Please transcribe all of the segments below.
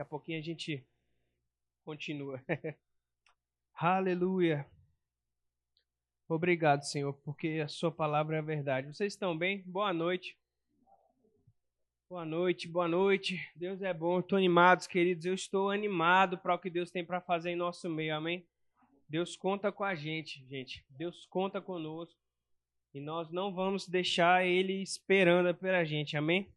Daqui a pouquinho a gente continua. Aleluia. Obrigado, Senhor, porque a Sua palavra é verdade. Vocês estão bem? Boa noite. Boa noite, boa noite. Deus é bom. Estou animado, queridos. Eu estou animado para o que Deus tem para fazer em nosso meio. Amém? Deus conta com a gente, gente. Deus conta conosco. E nós não vamos deixar Ele esperando pela gente. Amém?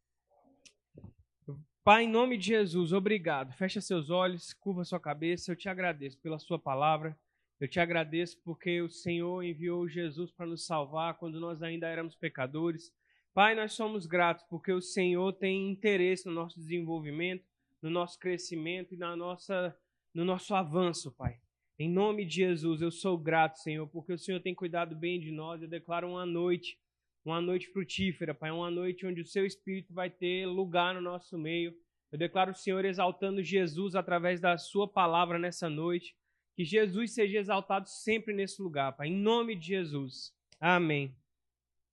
Pai, em nome de Jesus, obrigado. Fecha seus olhos, curva sua cabeça. Eu te agradeço pela Sua palavra. Eu te agradeço porque o Senhor enviou Jesus para nos salvar quando nós ainda éramos pecadores. Pai, nós somos gratos porque o Senhor tem interesse no nosso desenvolvimento, no nosso crescimento e na nossa, no nosso avanço, Pai. Em nome de Jesus, eu sou grato, Senhor, porque o Senhor tem cuidado bem de nós. Eu declaro uma noite, uma noite frutífera, Pai, uma noite onde o Seu Espírito vai ter lugar no nosso meio. Eu declaro o Senhor exaltando Jesus através da Sua palavra nessa noite. Que Jesus seja exaltado sempre nesse lugar, Pai. Em nome de Jesus. Amém.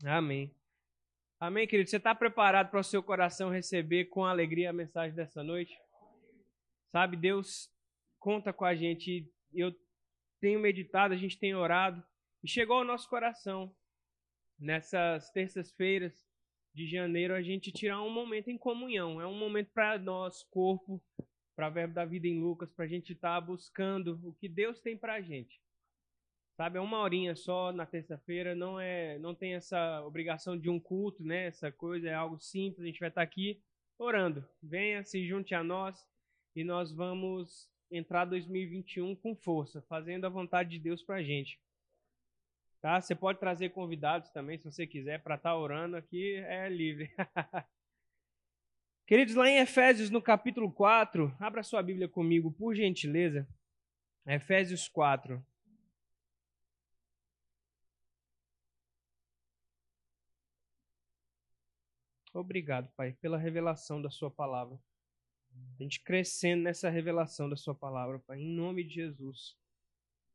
Amém. Amém, querido? Você está preparado para o seu coração receber com alegria a mensagem dessa noite? Sabe, Deus conta com a gente. Eu tenho meditado, a gente tem orado. E chegou ao nosso coração, nessas terças-feiras de janeiro, a gente tirar um momento em comunhão. É um momento para nós, corpo, para Verbo da Vida em Lucas, para a gente estar tá buscando o que Deus tem para a gente. Sabe, é uma horinha só na terça-feira, não é, não tem essa obrigação de um culto, né? Essa coisa é algo simples, a gente vai estar aqui orando. Venha, se junte a nós e nós vamos entrar 2021 com força, fazendo a vontade de Deus pra gente. Tá? Você pode trazer convidados também, se você quiser, para estar tá orando aqui, é livre. Queridos, lá em Efésios, no capítulo 4, abra sua Bíblia comigo, por gentileza. Efésios 4. Obrigado, Pai, pela revelação da Sua palavra. A gente crescendo nessa revelação da Sua palavra, Pai, em nome de Jesus.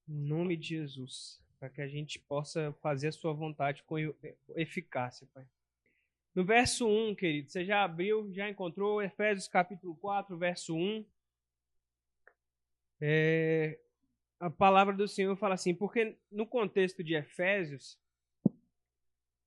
Em nome de Jesus. Para que a gente possa fazer a Sua vontade com eficácia, Pai. No verso 1, querido, você já abriu, já encontrou Efésios capítulo 4, verso 1. É, a palavra do Senhor fala assim, porque no contexto de Efésios,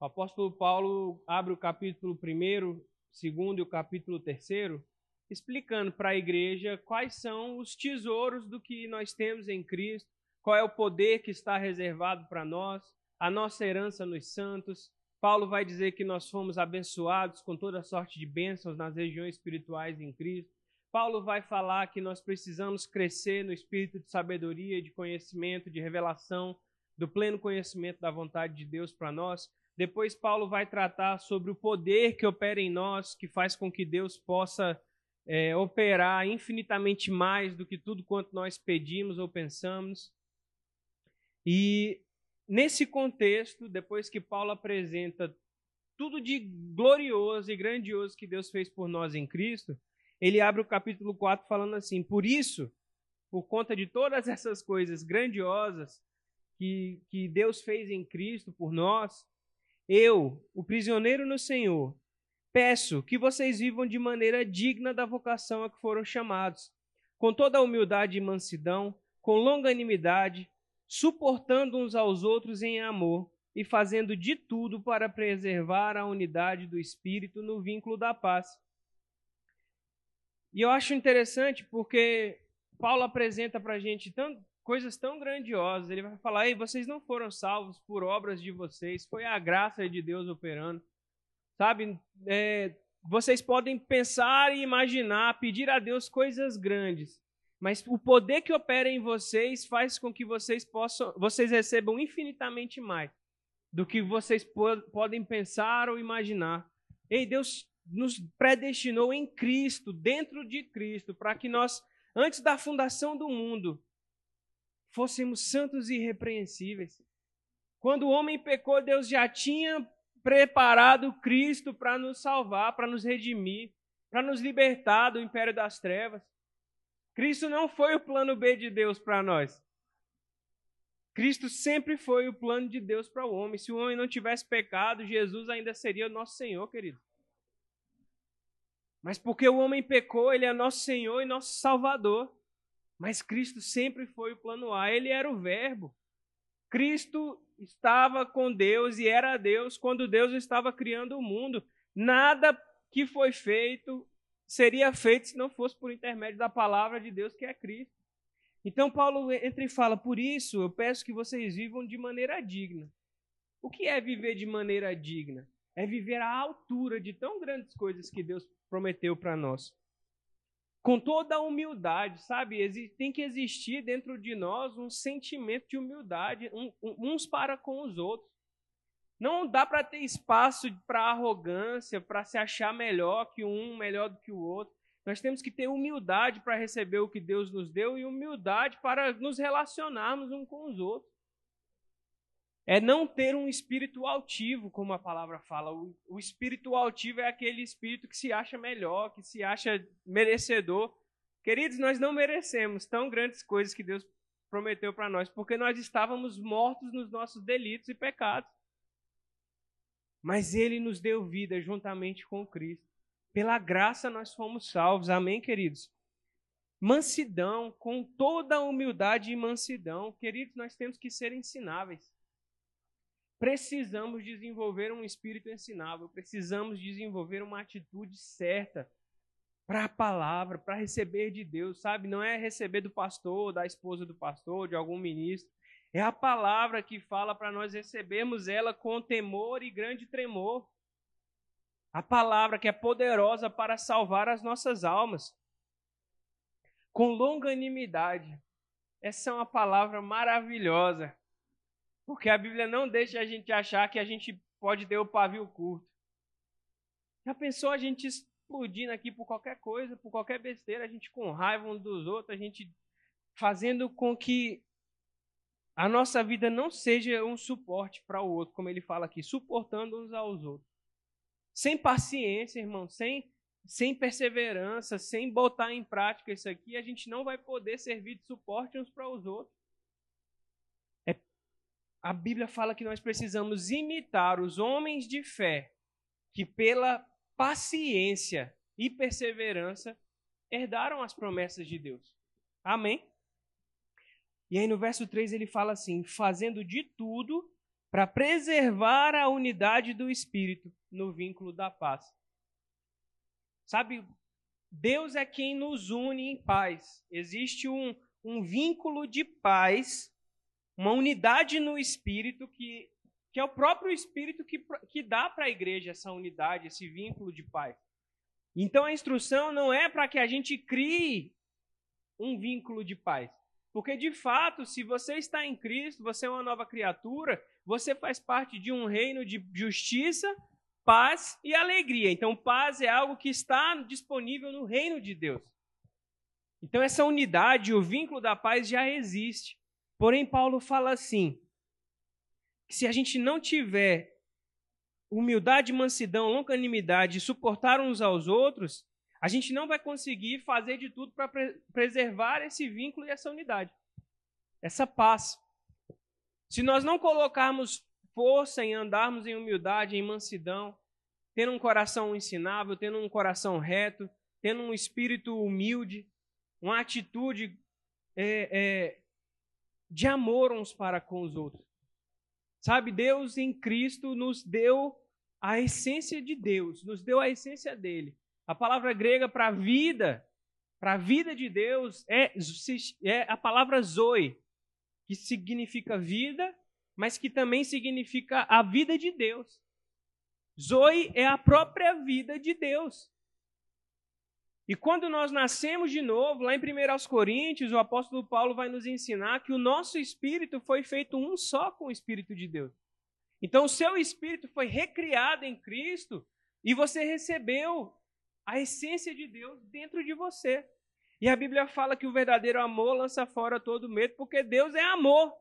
o apóstolo Paulo abre o capítulo 1, segundo e o capítulo 3, explicando para a igreja quais são os tesouros do que nós temos em Cristo, qual é o poder que está reservado para nós, a nossa herança nos santos. Paulo vai dizer que nós fomos abençoados com toda sorte de bênçãos nas regiões espirituais em Cristo. Paulo vai falar que nós precisamos crescer no espírito de sabedoria, de conhecimento, de revelação, do pleno conhecimento da vontade de Deus para nós. Depois, Paulo vai tratar sobre o poder que opera em nós, que faz com que Deus possa é, operar infinitamente mais do que tudo quanto nós pedimos ou pensamos. E nesse contexto, depois que Paulo apresenta tudo de glorioso e grandioso que Deus fez por nós em Cristo, ele abre o capítulo 4 falando assim: Por isso, por conta de todas essas coisas grandiosas que, que Deus fez em Cristo por nós, eu, o prisioneiro no Senhor, peço que vocês vivam de maneira digna da vocação a que foram chamados, com toda a humildade e mansidão, com longanimidade, suportando uns aos outros em amor e fazendo de tudo para preservar a unidade do espírito no vínculo da paz. E eu acho interessante porque Paulo apresenta para a gente coisas tão grandiosas. Ele vai falar: Ei, vocês não foram salvos por obras de vocês, foi a graça de Deus operando. Sabe, é, vocês podem pensar e imaginar, pedir a Deus coisas grandes, mas o poder que opera em vocês faz com que vocês possam, vocês recebam infinitamente mais do que vocês po podem pensar ou imaginar. Ei, Deus nos predestinou em Cristo, dentro de Cristo, para que nós, antes da fundação do mundo, fôssemos santos e irrepreensíveis. Quando o homem pecou, Deus já tinha preparado Cristo para nos salvar, para nos redimir, para nos libertar do império das trevas. Cristo não foi o plano B de Deus para nós. Cristo sempre foi o plano de Deus para o homem. Se o homem não tivesse pecado, Jesus ainda seria o nosso Senhor, querido. Mas porque o homem pecou, ele é nosso Senhor e nosso Salvador. Mas Cristo sempre foi o plano A, ele era o Verbo. Cristo estava com Deus e era Deus quando Deus estava criando o mundo. Nada que foi feito seria feito se não fosse por intermédio da palavra de Deus, que é Cristo. Então, Paulo entra e fala: Por isso, eu peço que vocês vivam de maneira digna. O que é viver de maneira digna? É viver à altura de tão grandes coisas que Deus prometeu para nós. Com toda a humildade, sabe? Tem que existir dentro de nós um sentimento de humildade uns para com os outros. Não dá para ter espaço para arrogância, para se achar melhor que um, melhor do que o outro. Nós temos que ter humildade para receber o que Deus nos deu e humildade para nos relacionarmos uns com os outros. É não ter um espírito altivo, como a palavra fala. O, o espírito altivo é aquele espírito que se acha melhor, que se acha merecedor. Queridos, nós não merecemos tão grandes coisas que Deus prometeu para nós, porque nós estávamos mortos nos nossos delitos e pecados. Mas Ele nos deu vida juntamente com Cristo. Pela graça nós fomos salvos. Amém, queridos? Mansidão, com toda a humildade e mansidão. Queridos, nós temos que ser ensináveis. Precisamos desenvolver um espírito ensinável, precisamos desenvolver uma atitude certa para a palavra, para receber de Deus, sabe? Não é receber do pastor, da esposa do pastor, de algum ministro. É a palavra que fala para nós recebermos ela com temor e grande tremor. A palavra que é poderosa para salvar as nossas almas. Com longanimidade. Essa é uma palavra maravilhosa. Porque a Bíblia não deixa a gente achar que a gente pode ter o pavio curto. Já pensou a gente explodindo aqui por qualquer coisa, por qualquer besteira, a gente com raiva um dos outros, a gente fazendo com que a nossa vida não seja um suporte para o outro, como ele fala aqui, suportando uns aos outros. Sem paciência, irmão, sem, sem perseverança, sem botar em prática isso aqui, a gente não vai poder servir de suporte uns para os outros a Bíblia fala que nós precisamos imitar os homens de fé que, pela paciência e perseverança, herdaram as promessas de Deus. Amém? E aí no verso 3 ele fala assim: fazendo de tudo para preservar a unidade do espírito no vínculo da paz. Sabe, Deus é quem nos une em paz. Existe um, um vínculo de paz uma unidade no Espírito que, que é o próprio Espírito que, que dá para a igreja essa unidade, esse vínculo de paz. Então a instrução não é para que a gente crie um vínculo de paz. Porque de fato, se você está em Cristo, você é uma nova criatura, você faz parte de um reino de justiça, paz e alegria. Então, paz é algo que está disponível no reino de Deus. Então, essa unidade, o vínculo da paz já existe. Porém, Paulo fala assim: que se a gente não tiver humildade, mansidão, longanimidade, suportar uns aos outros, a gente não vai conseguir fazer de tudo para pre preservar esse vínculo e essa unidade, essa paz. Se nós não colocarmos força em andarmos em humildade, em mansidão, tendo um coração ensinável, tendo um coração reto, tendo um espírito humilde, uma atitude é, é, de amor uns para com os outros. Sabe, Deus em Cristo nos deu a essência de Deus, nos deu a essência dele. A palavra grega para vida, para a vida de Deus, é, é a palavra zoe, que significa vida, mas que também significa a vida de Deus. Zoe é a própria vida de Deus. E quando nós nascemos de novo, lá em 1 Coríntios, o apóstolo Paulo vai nos ensinar que o nosso espírito foi feito um só com o Espírito de Deus. Então, o seu espírito foi recriado em Cristo e você recebeu a essência de Deus dentro de você. E a Bíblia fala que o verdadeiro amor lança fora todo medo, porque Deus é amor.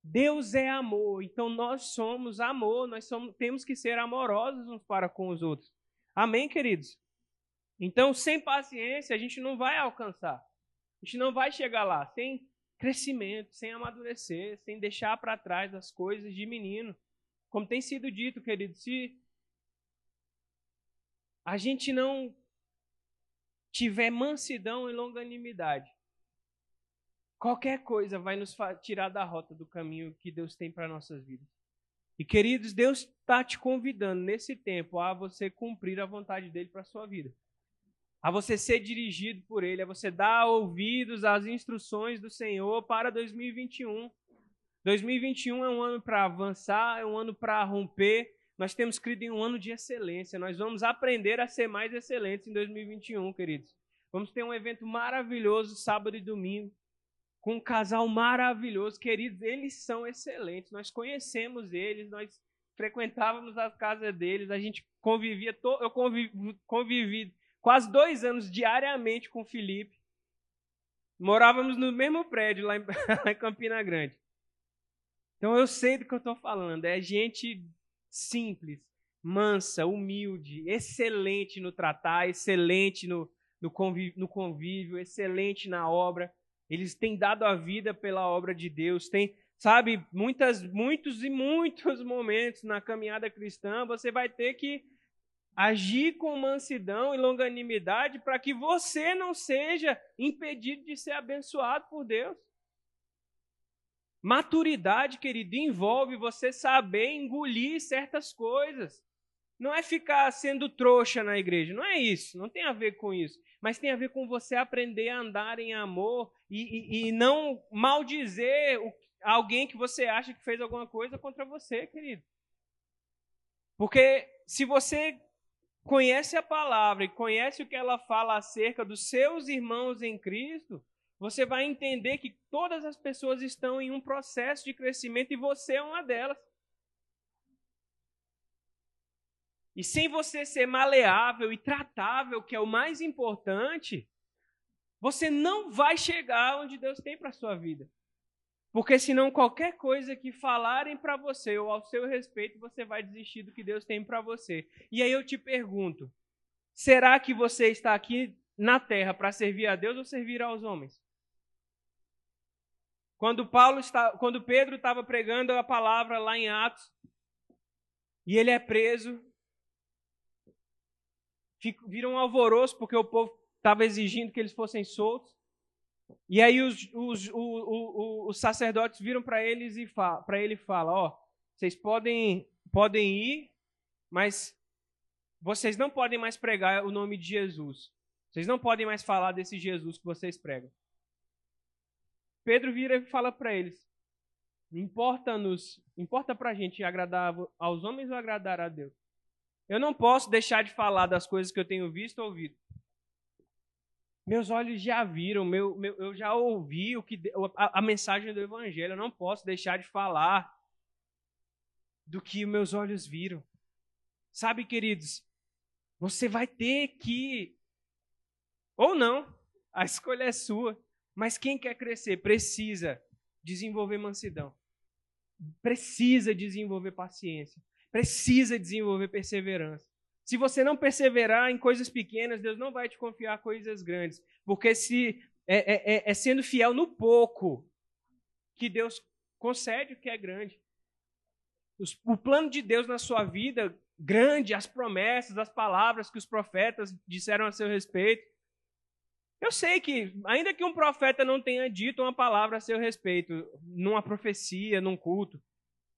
Deus é amor, então nós somos amor, nós somos, temos que ser amorosos uns para com os outros. Amém, queridos? Então, sem paciência, a gente não vai alcançar. A gente não vai chegar lá sem crescimento, sem amadurecer, sem deixar para trás as coisas de menino. Como tem sido dito, querido, se a gente não tiver mansidão e longanimidade, qualquer coisa vai nos tirar da rota do caminho que Deus tem para nossas vidas. E queridos, Deus está te convidando nesse tempo a você cumprir a vontade dele para sua vida. A você ser dirigido por ele, a você dar ouvidos às instruções do Senhor para 2021. 2021 é um ano para avançar, é um ano para romper. Nós temos crido em um ano de excelência. Nós vamos aprender a ser mais excelentes em 2021, queridos. Vamos ter um evento maravilhoso sábado e domingo com um casal maravilhoso, queridos, eles são excelentes. Nós conhecemos eles, nós frequentávamos as casas deles, a gente convivia, to... eu convivi, convivi quase dois anos diariamente com o Felipe. Morávamos no mesmo prédio lá em Campina Grande. Então eu sei do que eu estou falando. É gente simples, mansa, humilde, excelente no tratar, excelente no, no, convívio, no convívio, excelente na obra. Eles têm dado a vida pela obra de Deus, tem, sabe, muitas, muitos e muitos momentos na caminhada cristã, você vai ter que agir com mansidão e longanimidade para que você não seja impedido de ser abençoado por Deus. Maturidade, querido, envolve você saber engolir certas coisas. Não é ficar sendo trouxa na igreja, não é isso, não tem a ver com isso. Mas tem a ver com você aprender a andar em amor e, e, e não maldizer o, alguém que você acha que fez alguma coisa contra você, querido. Porque se você conhece a palavra e conhece o que ela fala acerca dos seus irmãos em Cristo, você vai entender que todas as pessoas estão em um processo de crescimento e você é uma delas. E sem você ser maleável e tratável, que é o mais importante, você não vai chegar onde Deus tem para a sua vida. Porque senão qualquer coisa que falarem para você ou ao seu respeito, você vai desistir do que Deus tem para você. E aí eu te pergunto: será que você está aqui na terra para servir a Deus ou servir aos homens? Quando Paulo está, quando Pedro estava pregando a palavra lá em Atos, e ele é preso, viram um alvoroço porque o povo estava exigindo que eles fossem soltos. E aí os, os, os, os sacerdotes viram para eles e para ele fala, ó, vocês podem podem ir, mas vocês não podem mais pregar o nome de Jesus. Vocês não podem mais falar desse Jesus que vocês pregam. Pedro vira e fala para eles: importa-nos, importa para a gente agradar aos homens ou agradar a Deus? Eu não posso deixar de falar das coisas que eu tenho visto ou ouvido. Meus olhos já viram, meu, meu, eu já ouvi o que a, a mensagem do Evangelho. Eu não posso deixar de falar do que meus olhos viram. Sabe, queridos, você vai ter que, ou não, a escolha é sua. Mas quem quer crescer precisa desenvolver mansidão, precisa desenvolver paciência, precisa desenvolver perseverança. Se você não perseverar em coisas pequenas, Deus não vai te confiar coisas grandes. Porque se é, é, é, é sendo fiel no pouco que Deus concede o que é grande. Os, o plano de Deus na sua vida, grande, as promessas, as palavras que os profetas disseram a seu respeito. Eu sei que, ainda que um profeta não tenha dito uma palavra a seu respeito, numa profecia, num culto,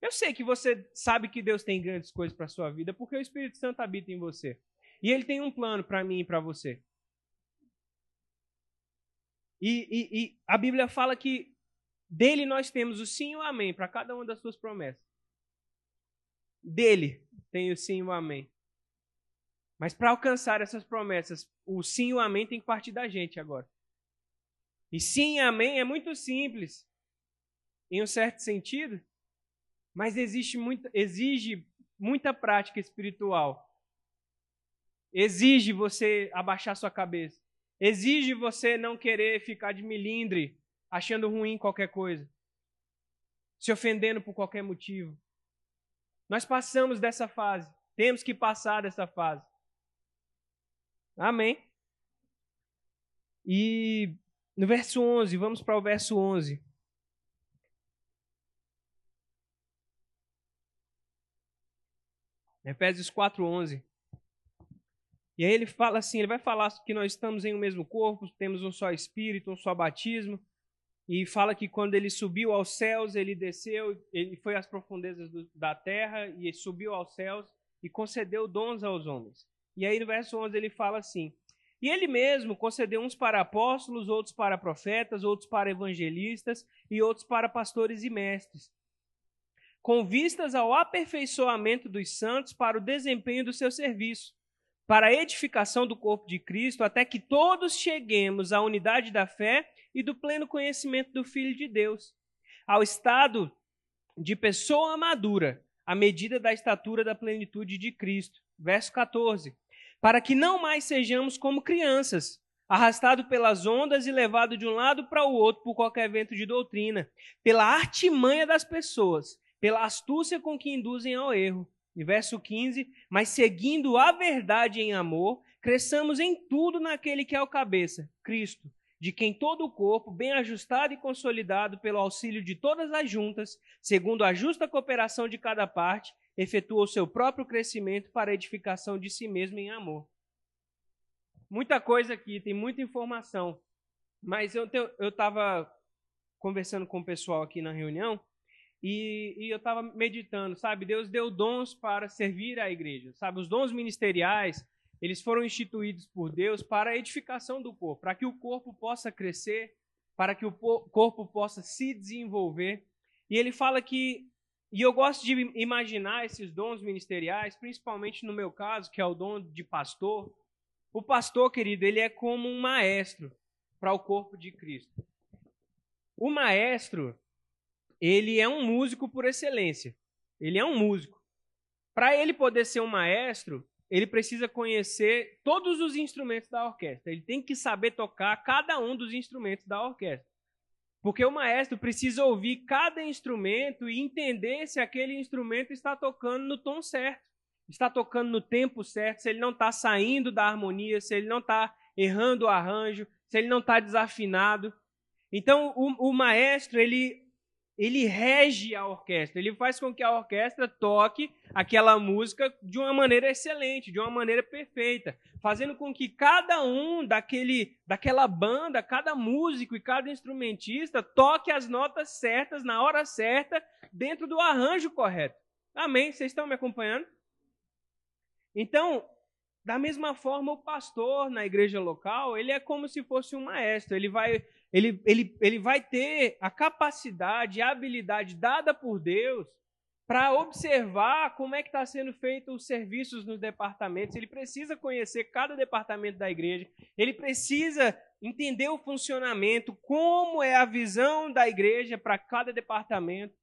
eu sei que você sabe que Deus tem grandes coisas para sua vida, porque o Espírito Santo habita em você. E ele tem um plano para mim e para você. E, e, e, a Bíblia fala que dele nós temos o sim e o amém para cada uma das suas promessas. Dele tem o sim e o amém. Mas para alcançar essas promessas, o sim e o amém tem que partir da gente agora. E sim e amém é muito simples. Em um certo sentido, mas existe muito, exige muita prática espiritual. Exige você abaixar sua cabeça. Exige você não querer ficar de milindre, achando ruim qualquer coisa. Se ofendendo por qualquer motivo. Nós passamos dessa fase. Temos que passar dessa fase. Amém. E no verso 11, vamos para o verso 11. Efésios 4:11. E aí ele fala assim, ele vai falar que nós estamos em um mesmo corpo, temos um só espírito, um só batismo, e fala que quando ele subiu aos céus, ele desceu, ele foi às profundezas do, da terra e subiu aos céus e concedeu dons aos homens. E aí no verso 11 ele fala assim: E ele mesmo concedeu uns para apóstolos, outros para profetas, outros para evangelistas e outros para pastores e mestres, com vistas ao aperfeiçoamento dos santos para o desempenho do seu serviço, para a edificação do corpo de Cristo, até que todos cheguemos à unidade da fé e do pleno conhecimento do Filho de Deus, ao estado de pessoa madura, à medida da estatura da plenitude de Cristo. Verso 14. Para que não mais sejamos como crianças, arrastados pelas ondas e levados de um lado para o outro por qualquer vento de doutrina, pela artimanha das pessoas, pela astúcia com que induzem ao erro. E verso 15: Mas seguindo a verdade em amor, cresçamos em tudo naquele que é o cabeça, Cristo de quem todo o corpo, bem ajustado e consolidado pelo auxílio de todas as juntas, segundo a justa cooperação de cada parte, efetua o seu próprio crescimento para a edificação de si mesmo em amor. Muita coisa aqui, tem muita informação, mas eu estava conversando com o pessoal aqui na reunião e, e eu estava meditando, sabe? Deus deu dons para servir a igreja, sabe? Os dons ministeriais, eles foram instituídos por Deus para a edificação do corpo, para que o corpo possa crescer, para que o corpo possa se desenvolver. E ele fala que, e eu gosto de imaginar esses dons ministeriais, principalmente no meu caso, que é o dom de pastor. O pastor, querido, ele é como um maestro para o corpo de Cristo. O maestro, ele é um músico por excelência. Ele é um músico. Para ele poder ser um maestro, ele precisa conhecer todos os instrumentos da orquestra. Ele tem que saber tocar cada um dos instrumentos da orquestra. Porque o maestro precisa ouvir cada instrumento e entender se aquele instrumento está tocando no tom certo, está tocando no tempo certo, se ele não está saindo da harmonia, se ele não está errando o arranjo, se ele não está desafinado. Então, o, o maestro, ele ele rege a orquestra, ele faz com que a orquestra toque aquela música de uma maneira excelente, de uma maneira perfeita, fazendo com que cada um daquele, daquela banda, cada músico e cada instrumentista toque as notas certas na hora certa, dentro do arranjo correto. Amém? Vocês estão me acompanhando? Então, da mesma forma, o pastor na igreja local, ele é como se fosse um maestro, ele vai ele, ele, ele vai ter a capacidade, a habilidade dada por Deus para observar como é que está sendo feito os serviços nos departamentos. Ele precisa conhecer cada departamento da igreja. Ele precisa entender o funcionamento, como é a visão da igreja para cada departamento.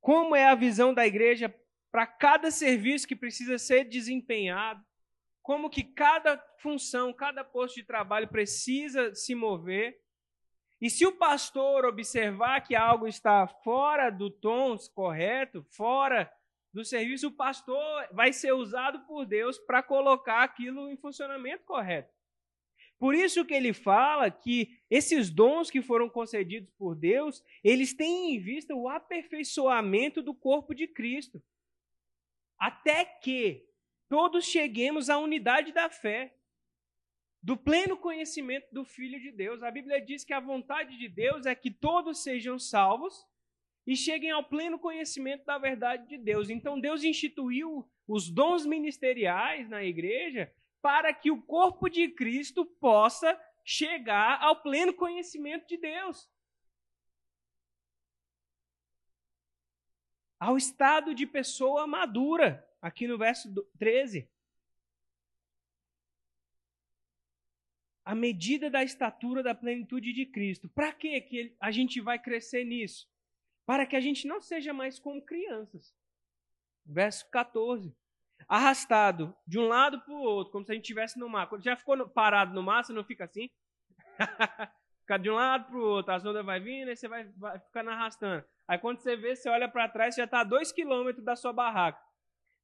Como é a visão da igreja para cada serviço que precisa ser desempenhado como que cada função, cada posto de trabalho precisa se mover. E se o pastor observar que algo está fora do tom correto, fora do serviço, o pastor vai ser usado por Deus para colocar aquilo em funcionamento correto. Por isso que ele fala que esses dons que foram concedidos por Deus, eles têm em vista o aperfeiçoamento do corpo de Cristo. Até que todos cheguemos à unidade da fé, do pleno conhecimento do Filho de Deus. A Bíblia diz que a vontade de Deus é que todos sejam salvos e cheguem ao pleno conhecimento da verdade de Deus. Então Deus instituiu os dons ministeriais na igreja para que o corpo de Cristo possa chegar ao pleno conhecimento de Deus. Ao estado de pessoa madura aqui no verso 13. A medida da estatura da plenitude de Cristo. Para que a gente vai crescer nisso? Para que a gente não seja mais como crianças. Verso 14. Arrastado de um lado para o outro, como se a gente estivesse no mar. Quando já ficou parado no mar, você não fica assim? fica de um lado para o outro, as ondas vai vindo, e você vai, vai ficando arrastando. Aí quando você vê, você olha para trás, você já está a dois quilômetros da sua barraca.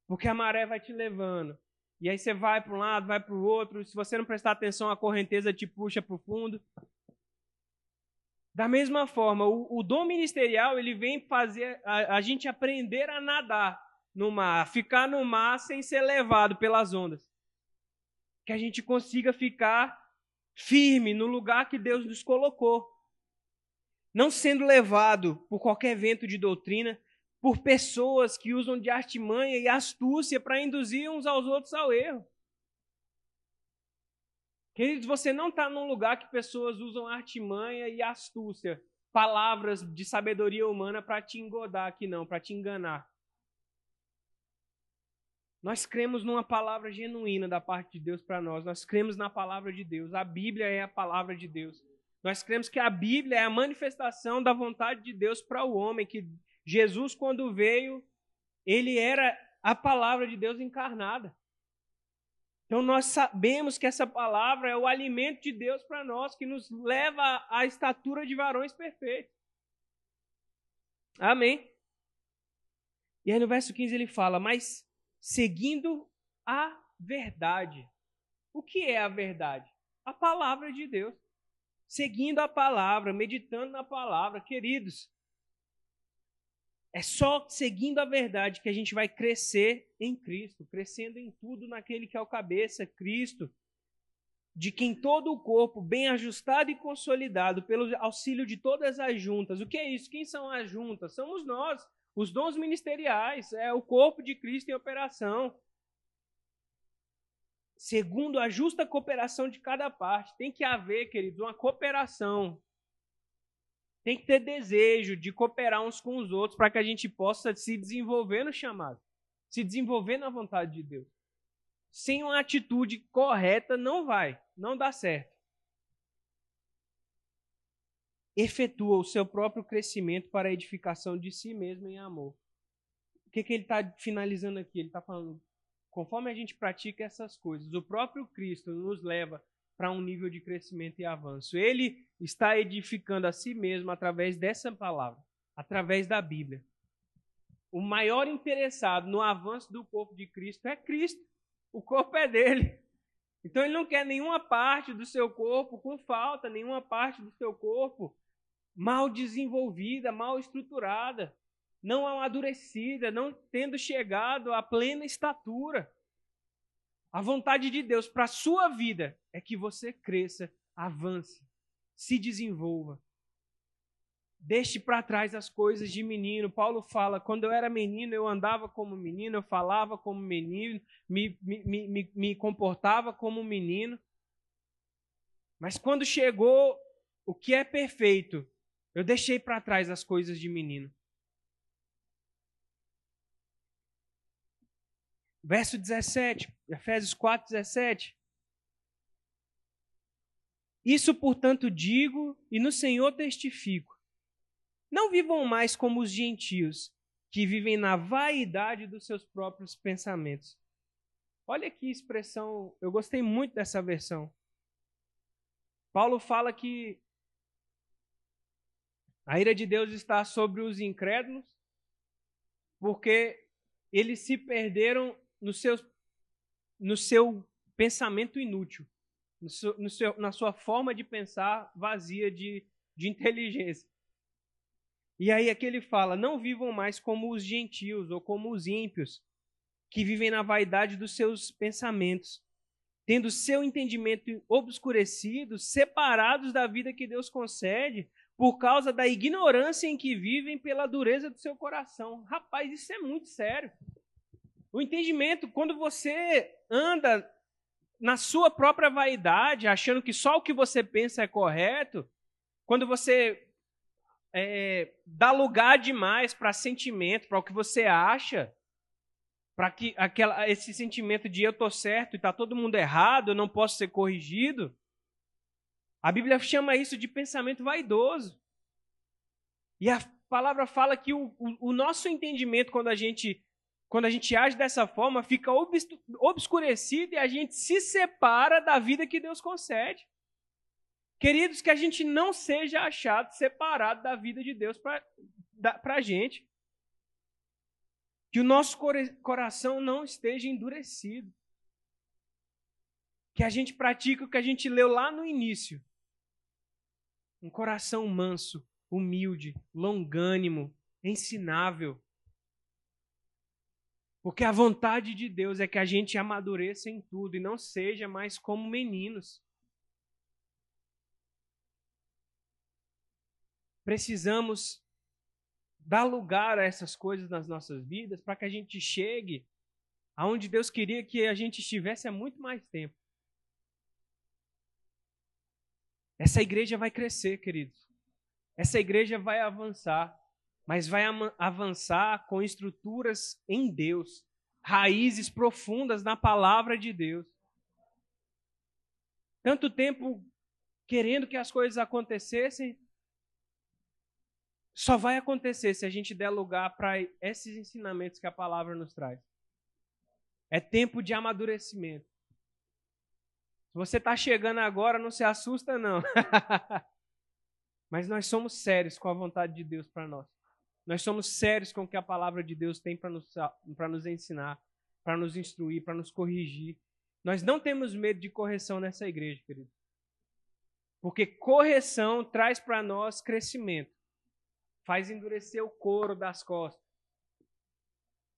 Porque a maré vai te levando. E aí você vai para um lado, vai para o outro. Se você não prestar atenção, a correnteza te puxa para o fundo. Da mesma forma, o, o, dom ministerial ele vem fazer a, a gente aprender a nadar no mar, ficar no mar sem ser levado pelas ondas. que a gente consiga ficar firme no lugar que Deus nos colocou. Não sendo levado por qualquer vento de doutrina, por pessoas que usam de artimanha e astúcia para induzir uns aos outros ao erro. Queridos, você não está num lugar que pessoas usam artimanha e astúcia, palavras de sabedoria humana para te engodar aqui, não, para te enganar. Nós cremos numa palavra genuína da parte de Deus para nós. Nós cremos na palavra de Deus. A Bíblia é a palavra de Deus. Nós cremos que a Bíblia é a manifestação da vontade de Deus para o homem, que Jesus, quando veio, ele era a palavra de Deus encarnada. Então nós sabemos que essa palavra é o alimento de Deus para nós, que nos leva à estatura de varões perfeitos. Amém. E aí no verso 15 ele fala: Mas seguindo a verdade. O que é a verdade? A palavra de Deus. Seguindo a palavra, meditando na palavra, queridos. É só seguindo a verdade que a gente vai crescer em Cristo, crescendo em tudo naquele que é o cabeça, Cristo, de quem todo o corpo, bem ajustado e consolidado pelo auxílio de todas as juntas. O que é isso? Quem são as juntas? Somos nós. Os dons ministeriais é o corpo de Cristo em operação. Segundo a justa cooperação de cada parte. Tem que haver, queridos, uma cooperação. Tem que ter desejo de cooperar uns com os outros para que a gente possa se desenvolver no chamado, se desenvolver na vontade de Deus. Sem uma atitude correta, não vai, não dá certo efetua o seu próprio crescimento para a edificação de si mesmo em amor. O que, que ele está finalizando aqui? Ele está falando, conforme a gente pratica essas coisas, o próprio Cristo nos leva para um nível de crescimento e avanço. Ele está edificando a si mesmo através dessa palavra, através da Bíblia. O maior interessado no avanço do corpo de Cristo é Cristo. O corpo é dele. Então ele não quer nenhuma parte do seu corpo com falta, nenhuma parte do seu corpo mal desenvolvida, mal estruturada, não amadurecida, não tendo chegado à plena estatura. A vontade de Deus para a sua vida é que você cresça, avance, se desenvolva. Deixe para trás as coisas de menino. Paulo fala: quando eu era menino, eu andava como menino, eu falava como menino, me, me, me, me comportava como menino. Mas quando chegou o que é perfeito, eu deixei para trás as coisas de menino. Verso 17, Efésios 4, 17. Isso, portanto, digo e no Senhor testifico. Não vivam mais como os gentios, que vivem na vaidade dos seus próprios pensamentos. Olha que expressão, eu gostei muito dessa versão. Paulo fala que a ira de Deus está sobre os incrédulos, porque eles se perderam no seu, no seu pensamento inútil, no seu, no seu, na sua forma de pensar vazia de, de inteligência. E aí aqui ele fala: não vivam mais como os gentios ou como os ímpios, que vivem na vaidade dos seus pensamentos, tendo seu entendimento obscurecido, separados da vida que Deus concede, por causa da ignorância em que vivem pela dureza do seu coração. Rapaz, isso é muito sério. O entendimento, quando você anda na sua própria vaidade, achando que só o que você pensa é correto, quando você é, dá lugar demais para sentimento, para o que você acha, para que aquela, esse sentimento de eu estou certo e está todo mundo errado, eu não posso ser corrigido, a Bíblia chama isso de pensamento vaidoso. E a palavra fala que o, o, o nosso entendimento, quando a gente quando a gente age dessa forma, fica obscurecido e a gente se separa da vida que Deus concede. Queridos, que a gente não seja achado separado da vida de Deus para a gente. Que o nosso coração não esteja endurecido. Que a gente pratique o que a gente leu lá no início. Um coração manso, humilde, longânimo, ensinável. Porque a vontade de Deus é que a gente amadureça em tudo e não seja mais como meninos. Precisamos dar lugar a essas coisas nas nossas vidas para que a gente chegue aonde Deus queria que a gente estivesse há muito mais tempo. Essa igreja vai crescer, queridos. Essa igreja vai avançar mas vai avançar com estruturas em Deus, raízes profundas na palavra de Deus. Tanto tempo querendo que as coisas acontecessem, só vai acontecer se a gente der lugar para esses ensinamentos que a palavra nos traz. É tempo de amadurecimento. Se você está chegando agora, não se assusta, não. Mas nós somos sérios com a vontade de Deus para nós. Nós somos sérios com o que a palavra de Deus tem para nos, nos ensinar, para nos instruir, para nos corrigir. Nós não temos medo de correção nessa igreja, querido. Porque correção traz para nós crescimento. Faz endurecer o couro das costas.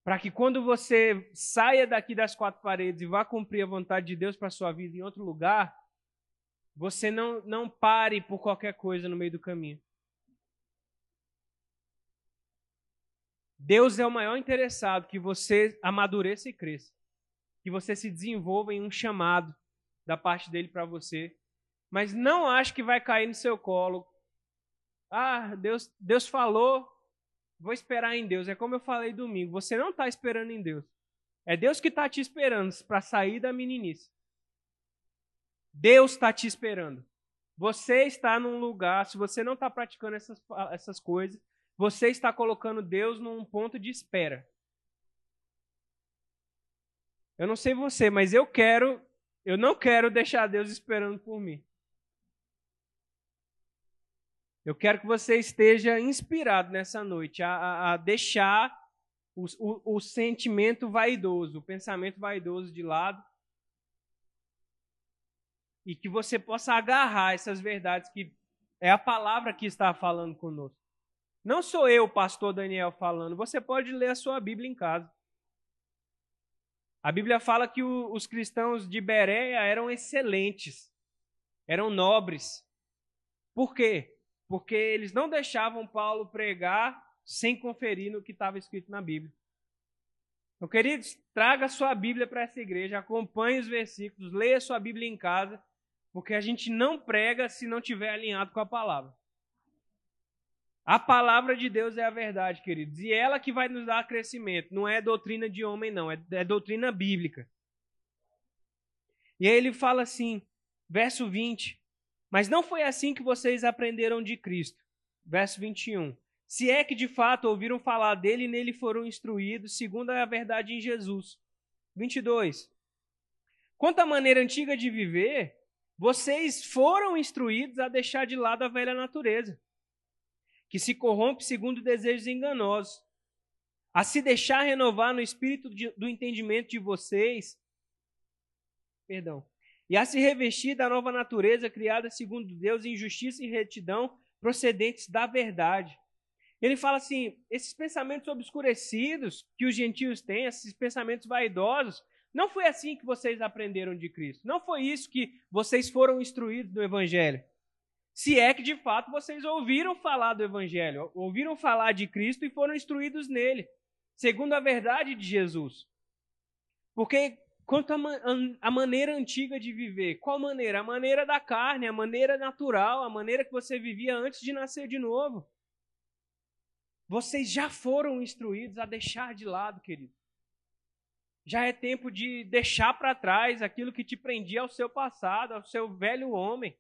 Para que quando você saia daqui das quatro paredes e vá cumprir a vontade de Deus para sua vida em outro lugar, você não, não pare por qualquer coisa no meio do caminho. Deus é o maior interessado que você amadureça e cresça. Que você se desenvolva em um chamado da parte dele para você. Mas não ache que vai cair no seu colo. Ah, Deus, Deus falou, vou esperar em Deus. É como eu falei domingo, você não está esperando em Deus. É Deus que está te esperando para sair da meninice. Deus está te esperando. Você está num lugar, se você não está praticando essas, essas coisas, você está colocando Deus num ponto de espera. Eu não sei você, mas eu quero, eu não quero deixar Deus esperando por mim. Eu quero que você esteja inspirado nessa noite a, a, a deixar o, o, o sentimento vaidoso, o pensamento vaidoso de lado e que você possa agarrar essas verdades que é a palavra que está falando conosco. Não sou eu, pastor Daniel, falando. Você pode ler a sua Bíblia em casa. A Bíblia fala que o, os cristãos de Bereia eram excelentes, eram nobres. Por quê? Porque eles não deixavam Paulo pregar sem conferir no que estava escrito na Bíblia. Então, queridos, traga sua Bíblia para essa igreja, acompanhe os versículos, leia sua Bíblia em casa, porque a gente não prega se não tiver alinhado com a palavra. A palavra de Deus é a verdade, queridos. E ela que vai nos dar crescimento. Não é doutrina de homem, não. É, é doutrina bíblica. E aí ele fala assim, verso 20. Mas não foi assim que vocês aprenderam de Cristo. Verso 21. Se é que de fato ouviram falar dele e nele foram instruídos, segundo a verdade em Jesus. 22. Quanto à maneira antiga de viver, vocês foram instruídos a deixar de lado a velha natureza que se corrompe segundo desejos enganosos, a se deixar renovar no espírito de, do entendimento de vocês, perdão, e a se revestir da nova natureza criada segundo Deus em justiça e retidão procedentes da verdade. Ele fala assim: esses pensamentos obscurecidos que os gentios têm, esses pensamentos vaidosos, não foi assim que vocês aprenderam de Cristo. Não foi isso que vocês foram instruídos no Evangelho. Se é que de fato vocês ouviram falar do Evangelho, ouviram falar de Cristo e foram instruídos nele, segundo a verdade de Jesus. Porque quanto à maneira antiga de viver, qual maneira? A maneira da carne, a maneira natural, a maneira que você vivia antes de nascer de novo. Vocês já foram instruídos a deixar de lado, querido. Já é tempo de deixar para trás aquilo que te prendia ao seu passado, ao seu velho homem.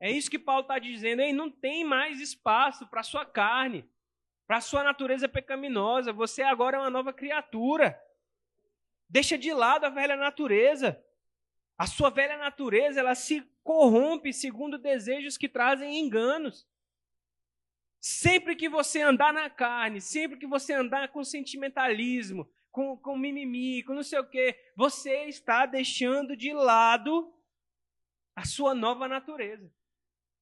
É isso que Paulo está dizendo. Ei, não tem mais espaço para sua carne, para sua natureza pecaminosa. Você agora é uma nova criatura. Deixa de lado a velha natureza. A sua velha natureza, ela se corrompe segundo desejos que trazem enganos. Sempre que você andar na carne, sempre que você andar com sentimentalismo, com, com mimimi, com não sei o quê, você está deixando de lado a sua nova natureza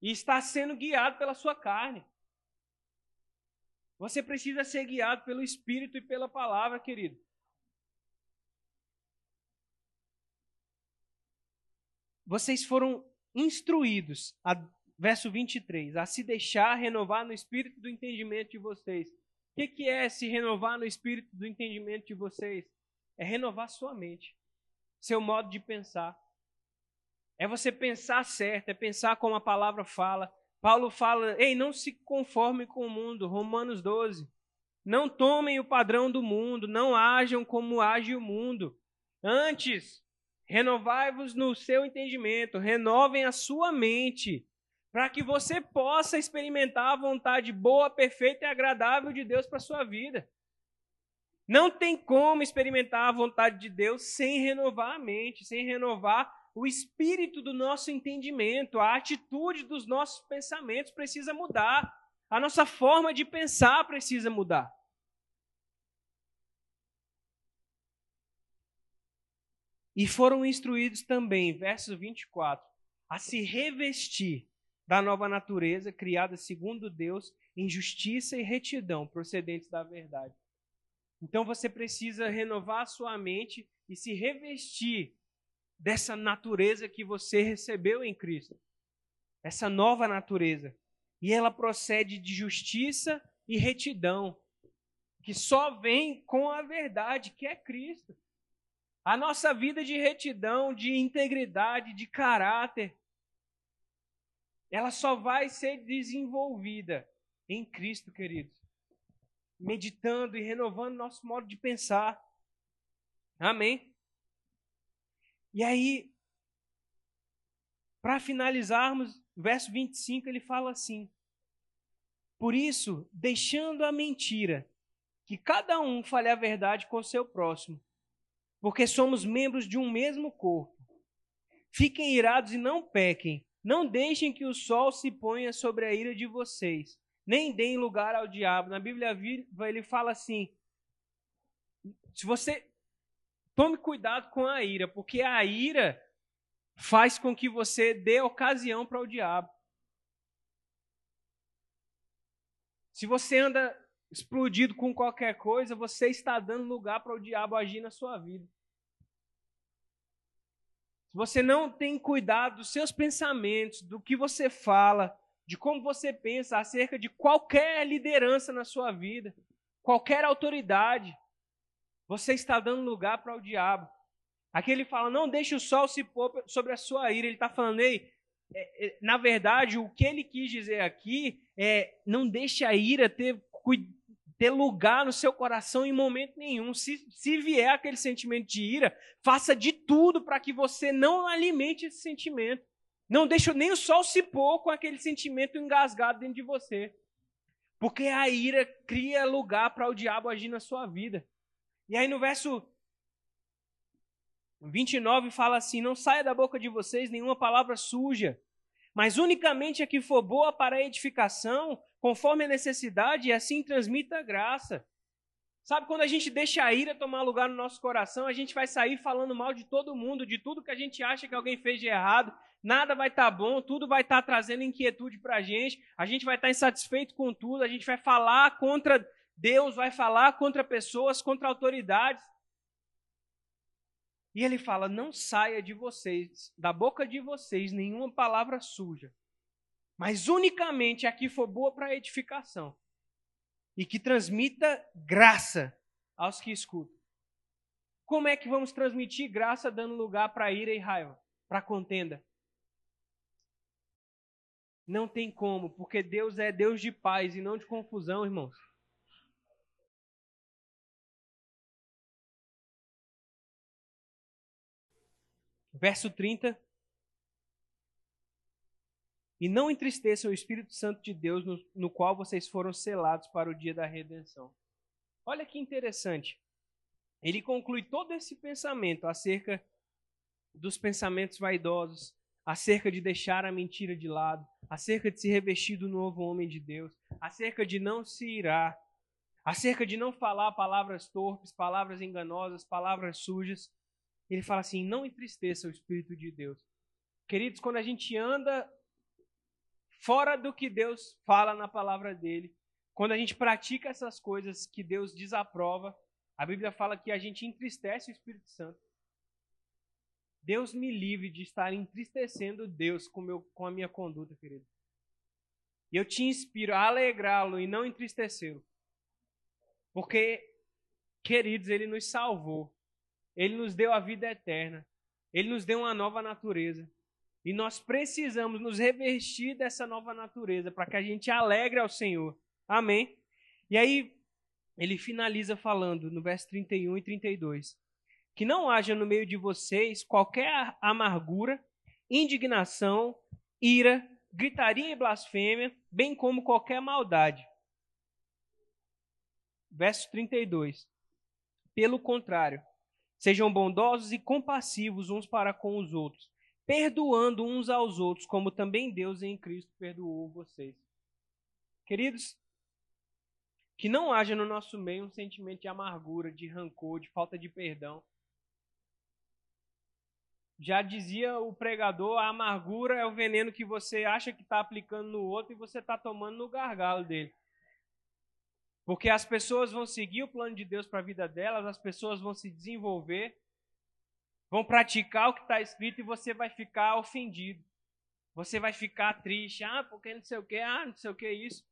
e está sendo guiado pela sua carne. Você precisa ser guiado pelo Espírito e pela palavra, querido. Vocês foram instruídos, a, verso 23, a se deixar renovar no espírito do entendimento de vocês. O que, que é se renovar no espírito do entendimento de vocês? É renovar sua mente, seu modo de pensar. É você pensar certo, é pensar como a palavra fala. Paulo fala, ei, não se conforme com o mundo, Romanos 12. Não tomem o padrão do mundo, não ajam como age o mundo. Antes, renovai-vos no seu entendimento, renovem a sua mente, para que você possa experimentar a vontade boa, perfeita e agradável de Deus para a sua vida. Não tem como experimentar a vontade de Deus sem renovar a mente, sem renovar o espírito do nosso entendimento, a atitude dos nossos pensamentos precisa mudar. A nossa forma de pensar precisa mudar. E foram instruídos também, verso 24, a se revestir da nova natureza criada segundo Deus em justiça e retidão procedentes da verdade. Então você precisa renovar a sua mente e se revestir dessa natureza que você recebeu em Cristo. Essa nova natureza. E ela procede de justiça e retidão, que só vem com a verdade, que é Cristo. A nossa vida de retidão, de integridade, de caráter, ela só vai ser desenvolvida em Cristo, queridos. Meditando e renovando nosso modo de pensar. Amém? E aí, para finalizarmos, verso 25, ele fala assim: Por isso, deixando a mentira, que cada um fale a verdade com o seu próximo, porque somos membros de um mesmo corpo. Fiquem irados e não pequem. Não deixem que o sol se ponha sobre a ira de vocês, nem deem lugar ao diabo. Na Bíblia viva ele fala assim: se você tome cuidado com a ira, porque a ira faz com que você dê ocasião para o diabo. Se você anda explodido com qualquer coisa, você está dando lugar para o diabo agir na sua vida. Se você não tem cuidado dos seus pensamentos, do que você fala, de como você pensa acerca de qualquer liderança na sua vida, qualquer autoridade, você está dando lugar para o diabo. Aqui ele fala: não deixe o sol se pôr sobre a sua ira. Ele está falando, ei, é, é, na verdade, o que ele quis dizer aqui é: não deixe a ira ter, ter lugar no seu coração em momento nenhum. Se, se vier aquele sentimento de ira, faça de tudo para que você não alimente esse sentimento. Não deixe nem o sol se pôr com aquele sentimento engasgado dentro de você. Porque a ira cria lugar para o diabo agir na sua vida. E aí no verso 29 fala assim: Não saia da boca de vocês nenhuma palavra suja, mas unicamente a que for boa para a edificação, conforme a necessidade, e assim transmita a graça. Sabe, quando a gente deixa a ira tomar lugar no nosso coração, a gente vai sair falando mal de todo mundo, de tudo que a gente acha que alguém fez de errado, nada vai estar tá bom, tudo vai estar tá trazendo inquietude para a gente, a gente vai estar tá insatisfeito com tudo, a gente vai falar contra Deus, vai falar contra pessoas, contra autoridades. E ele fala: não saia de vocês, da boca de vocês, nenhuma palavra suja, mas unicamente a que for boa para edificação e que transmita graça aos que escutam. Como é que vamos transmitir graça dando lugar para ira e raiva, para contenda? Não tem como, porque Deus é Deus de paz e não de confusão, irmãos. Verso 30. E não entristeçam o Espírito Santo de Deus, no, no qual vocês foram selados para o dia da redenção. Olha que interessante. Ele conclui todo esse pensamento acerca dos pensamentos vaidosos, acerca de deixar a mentira de lado, acerca de se revestir do novo homem de Deus, acerca de não se irar, acerca de não falar palavras torpes, palavras enganosas, palavras sujas, ele fala assim: não entristeça o Espírito de Deus. Queridos, quando a gente anda fora do que Deus fala na palavra dele, quando a gente pratica essas coisas que Deus desaprova, a Bíblia fala que a gente entristece o Espírito Santo. Deus me livre de estar entristecendo Deus com, meu, com a minha conduta, querido. E eu te inspiro a alegrá-lo e não entristecê-lo. Porque, queridos, ele nos salvou. Ele nos deu a vida eterna. Ele nos deu uma nova natureza. E nós precisamos nos revestir dessa nova natureza para que a gente alegre ao Senhor. Amém? E aí, ele finaliza falando no verso 31 e 32 que não haja no meio de vocês qualquer amargura, indignação, ira, gritaria e blasfêmia, bem como qualquer maldade. Verso 32. Pelo contrário, sejam bondosos e compassivos uns para com os outros, perdoando uns aos outros, como também Deus em Cristo perdoou vocês. Queridos, que não haja no nosso meio um sentimento de amargura, de rancor, de falta de perdão. Já dizia o pregador, a amargura é o veneno que você acha que está aplicando no outro e você está tomando no gargalo dele. Porque as pessoas vão seguir o plano de Deus para a vida delas, as pessoas vão se desenvolver, vão praticar o que está escrito e você vai ficar ofendido. Você vai ficar triste. Ah, porque não sei o que, ah, não sei o que isso.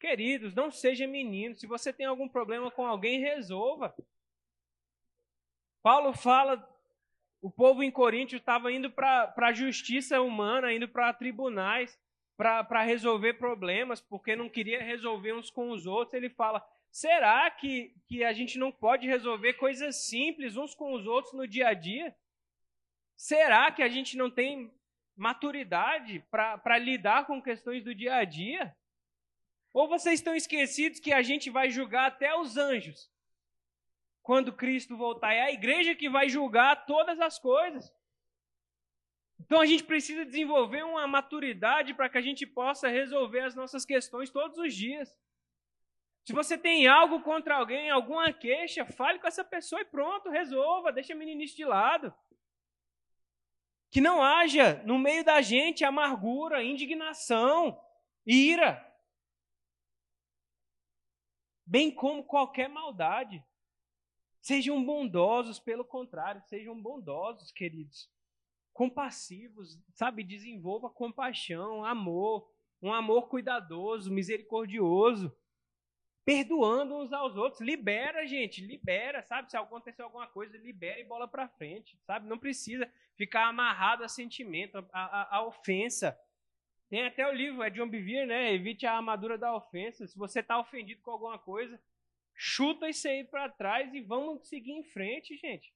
Queridos, não seja menino. Se você tem algum problema com alguém, resolva. Paulo fala o povo em Coríntio estava indo para a justiça humana, indo para tribunais, para resolver problemas, porque não queria resolver uns com os outros. Ele fala: será que, que a gente não pode resolver coisas simples uns com os outros no dia a dia? Será que a gente não tem maturidade para lidar com questões do dia a dia? Ou vocês estão esquecidos que a gente vai julgar até os anjos? quando Cristo voltar. É a igreja que vai julgar todas as coisas. Então a gente precisa desenvolver uma maturidade para que a gente possa resolver as nossas questões todos os dias. Se você tem algo contra alguém, alguma queixa, fale com essa pessoa e pronto, resolva, deixa a meninice de lado. Que não haja no meio da gente amargura, indignação, ira, bem como qualquer maldade. Sejam bondosos, pelo contrário, sejam bondosos, queridos. Compassivos, sabe? Desenvolva compaixão, amor, um amor cuidadoso, misericordioso, perdoando uns aos outros. Libera, gente, libera, sabe? Se acontecer alguma coisa, libera e bola para frente, sabe? Não precisa ficar amarrado a sentimento, a, a, a ofensa. Tem até o livro, é John Bevere, né? Evite a armadura da ofensa. Se você está ofendido com alguma coisa, chuta isso aí para trás e vamos seguir em frente, gente.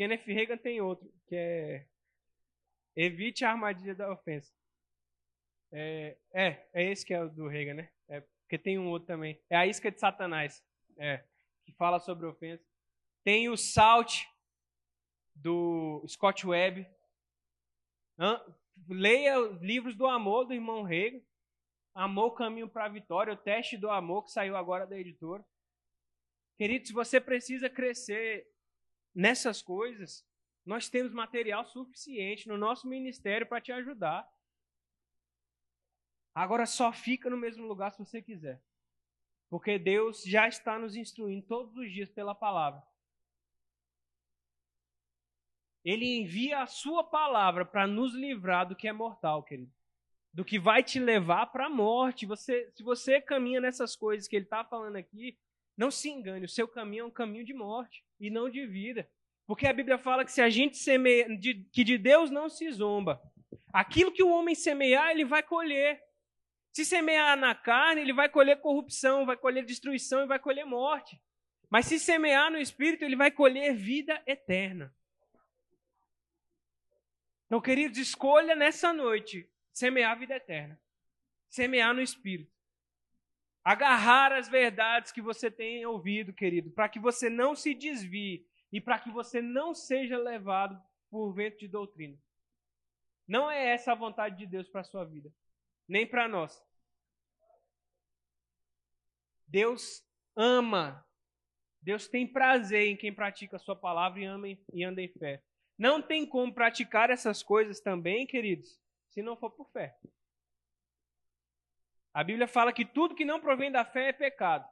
Kenneth Reagan tem outro, que é evite a armadilha da ofensa. É, é, é esse que é o do Reagan, né? É, porque tem um outro também. É a isca de Satanás, é, que fala sobre ofensa. Tem o Salt do Scott Webb. Leia os livros do amor do irmão Reagan. Amor o caminho para a vitória, o teste do amor que saiu agora da editora. Querido, se você precisa crescer nessas coisas, nós temos material suficiente no nosso ministério para te ajudar. Agora só fica no mesmo lugar se você quiser. Porque Deus já está nos instruindo todos os dias pela palavra. Ele envia a sua palavra para nos livrar do que é mortal, querido do que vai te levar para a morte. Você, se você caminha nessas coisas que ele está falando aqui, não se engane, o seu caminho é um caminho de morte e não de vida. Porque a Bíblia fala que se a gente semeia, de, que de Deus não se zomba. Aquilo que o homem semear, ele vai colher. Se semear na carne, ele vai colher corrupção, vai colher destruição e vai colher morte. Mas se semear no espírito, ele vai colher vida eterna. Então, queridos, escolha nessa noite semear a vida eterna. Semear no Espírito. Agarrar as verdades que você tem ouvido, querido, para que você não se desvie e para que você não seja levado por vento de doutrina. Não é essa a vontade de Deus para a sua vida, nem para nós. Deus ama, Deus tem prazer em quem pratica a sua palavra e, ama e anda em fé. Não tem como praticar essas coisas também, queridos, se não for por fé. A Bíblia fala que tudo que não provém da fé é pecado.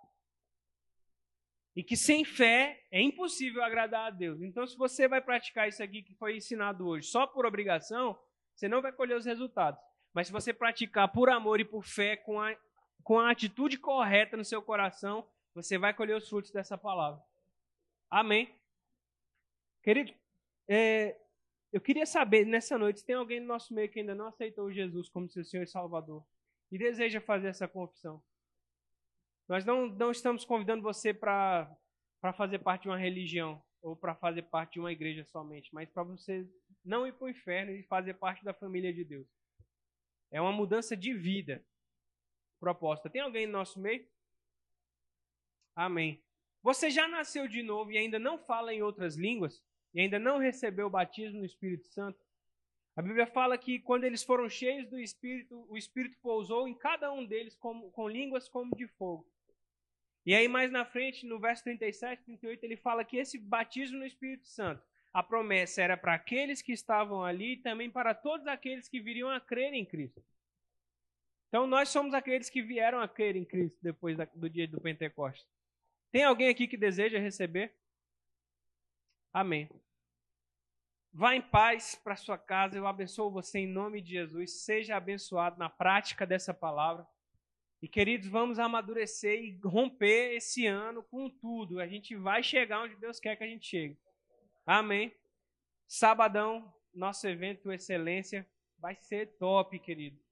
E que sem fé é impossível agradar a Deus. Então, se você vai praticar isso aqui que foi ensinado hoje só por obrigação, você não vai colher os resultados. Mas se você praticar por amor e por fé, com a, com a atitude correta no seu coração, você vai colher os frutos dessa palavra. Amém. Querido, é, eu queria saber nessa noite se tem alguém no nosso meio que ainda não aceitou Jesus como seu Senhor e Salvador e deseja fazer essa confissão. Nós não, não estamos convidando você para fazer parte de uma religião ou para fazer parte de uma igreja somente, mas para você não ir para o inferno e fazer parte da família de Deus. É uma mudança de vida proposta. Tem alguém no nosso meio? Amém. Você já nasceu de novo e ainda não fala em outras línguas? E ainda não recebeu o batismo no Espírito Santo? A Bíblia fala que quando eles foram cheios do Espírito, o Espírito pousou em cada um deles com, com línguas como de fogo. E aí, mais na frente, no verso 37, 38, ele fala que esse batismo no Espírito Santo, a promessa era para aqueles que estavam ali e também para todos aqueles que viriam a crer em Cristo. Então, nós somos aqueles que vieram a crer em Cristo depois do dia do Pentecostes. Tem alguém aqui que deseja receber? Amém. Vá em paz para sua casa. Eu abençoo você em nome de Jesus. Seja abençoado na prática dessa palavra. E queridos, vamos amadurecer e romper esse ano com tudo. A gente vai chegar onde Deus quer que a gente chegue. Amém. Sabadão, nosso evento Excelência vai ser top, querido.